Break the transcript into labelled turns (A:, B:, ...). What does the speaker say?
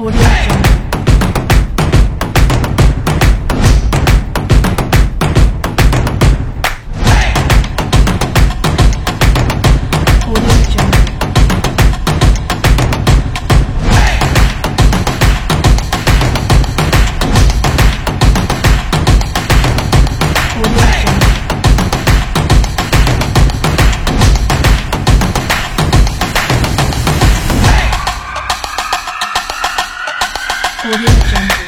A: Audio 昨天的战争